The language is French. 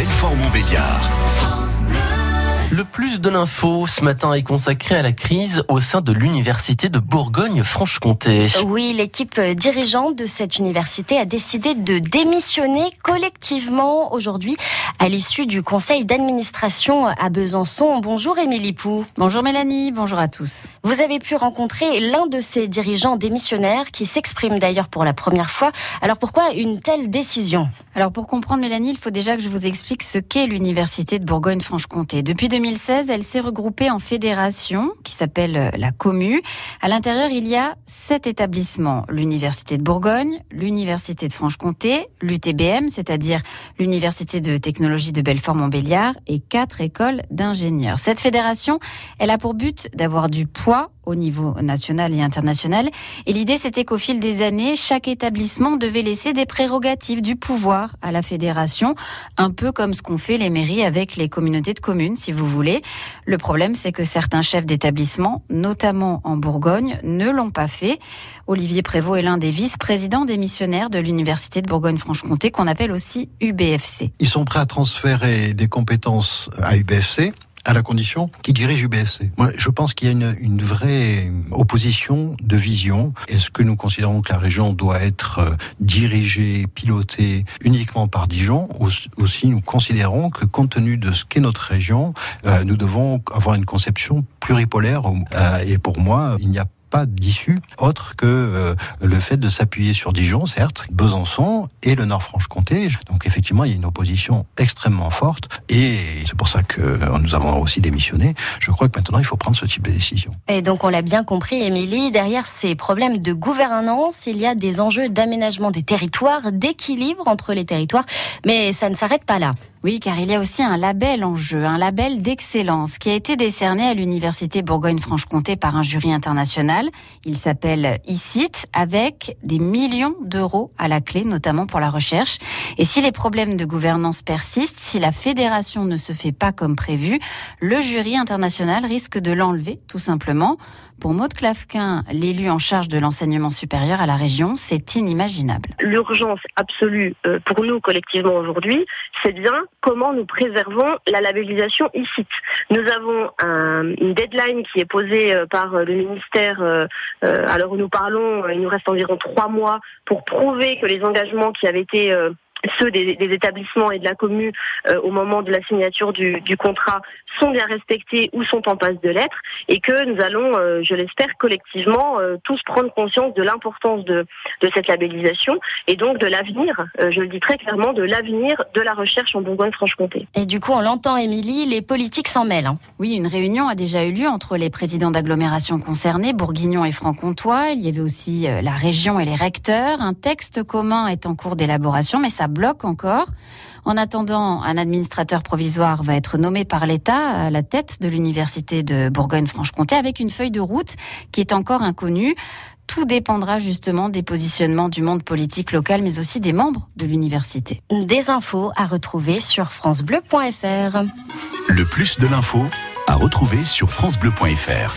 Belfort-Montbéliard. Le plus de l'info ce matin est consacré à la crise au sein de l'université de Bourgogne-Franche-Comté. Oui, l'équipe dirigeante de cette université a décidé de démissionner collectivement aujourd'hui à l'issue du conseil d'administration à Besançon. Bonjour Émilie Pou. Bonjour Mélanie, bonjour à tous. Vous avez pu rencontrer l'un de ces dirigeants démissionnaires qui s'exprime d'ailleurs pour la première fois. Alors pourquoi une telle décision? Alors pour comprendre Mélanie, il faut déjà que je vous explique ce qu'est l'université de Bourgogne-Franche-Comté. Depuis 2016, elle s'est regroupée en fédération qui s'appelle euh, la Commu. À l'intérieur, il y a sept établissements. L'Université de Bourgogne, l'Université de Franche-Comté, l'UTBM, c'est-à-dire l'Université de technologie de Belfort-Montbéliard et quatre écoles d'ingénieurs. Cette fédération, elle a pour but d'avoir du poids au niveau national et international. Et l'idée, c'était qu'au fil des années, chaque établissement devait laisser des prérogatives du pouvoir à la fédération, un peu comme ce qu'ont fait les mairies avec les communautés de communes, si vous voulez. Le problème, c'est que certains chefs d'établissement, notamment en Bourgogne, ne l'ont pas fait. Olivier Prévost est l'un des vice-présidents démissionnaires de l'Université de Bourgogne-Franche-Comté, qu'on appelle aussi UBFC. Ils sont prêts à transférer des compétences à UBFC à la condition qu'il dirige UBFC. Moi, je pense qu'il y a une, vraie opposition de vision. Est-ce que nous considérons que la région doit être euh, dirigée, pilotée uniquement par Dijon? Ou aussi nous considérons que compte tenu de ce qu'est notre région, euh, nous devons avoir une conception pluripolaire euh, et pour moi, il n'y a pas d'issue autre que euh, le fait de s'appuyer sur Dijon, certes, Besançon et le Nord-Franche-Comté. Donc effectivement, il y a une opposition extrêmement forte et c'est pour ça que euh, nous avons aussi démissionné. Je crois que maintenant, il faut prendre ce type de décision. Et donc, on l'a bien compris, Émilie, derrière ces problèmes de gouvernance, il y a des enjeux d'aménagement des territoires, d'équilibre entre les territoires, mais ça ne s'arrête pas là. Oui, car il y a aussi un label en jeu, un label d'excellence qui a été décerné à l'Université Bourgogne-Franche-Comté par un jury international. Il s'appelle ICIT avec des millions d'euros à la clé, notamment pour la recherche. Et si les problèmes de gouvernance persistent, si la fédération ne se fait pas comme prévu, le jury international risque de l'enlever, tout simplement. Pour Maude Clavquin, l'élu en charge de l'enseignement supérieur à la région, c'est inimaginable. L'urgence absolue euh, pour nous collectivement aujourd'hui, c'est bien comment nous préservons la labellisation ICIT. Nous avons un, une deadline qui est posée euh, par le ministère. Euh, alors nous parlons, il nous reste environ trois mois pour prouver que les engagements qui avaient été ceux des, établissements et de la commune euh, au moment de la signature du, contrat sont bien respectés ou sont en passe de l'être et que nous allons, euh, je l'espère, collectivement euh, tous prendre conscience de l'importance de, de, cette labellisation et donc de l'avenir, je le dis très clairement, de l'avenir de la recherche en Bourgogne-Franche-Comté. Et du coup, on l'entend, Émilie, les politiques s'en mêlent. Hein. Oui, une réunion a déjà eu lieu entre les présidents d'agglomération concernés, Bourguignon et Franc-Comtois. Il y avait aussi la région et les recteurs. Un texte commun est en cours d'élaboration, mais ça bloque encore. En attendant, un administrateur provisoire va être nommé par l'État à la tête de l'université de Bourgogne-Franche-Comté avec une feuille de route qui est encore inconnue. Tout dépendra justement des positionnements du monde politique local, mais aussi des membres de l'université. Des infos à retrouver sur francebleu.fr. Le plus de l'info à retrouver sur francebleu.fr.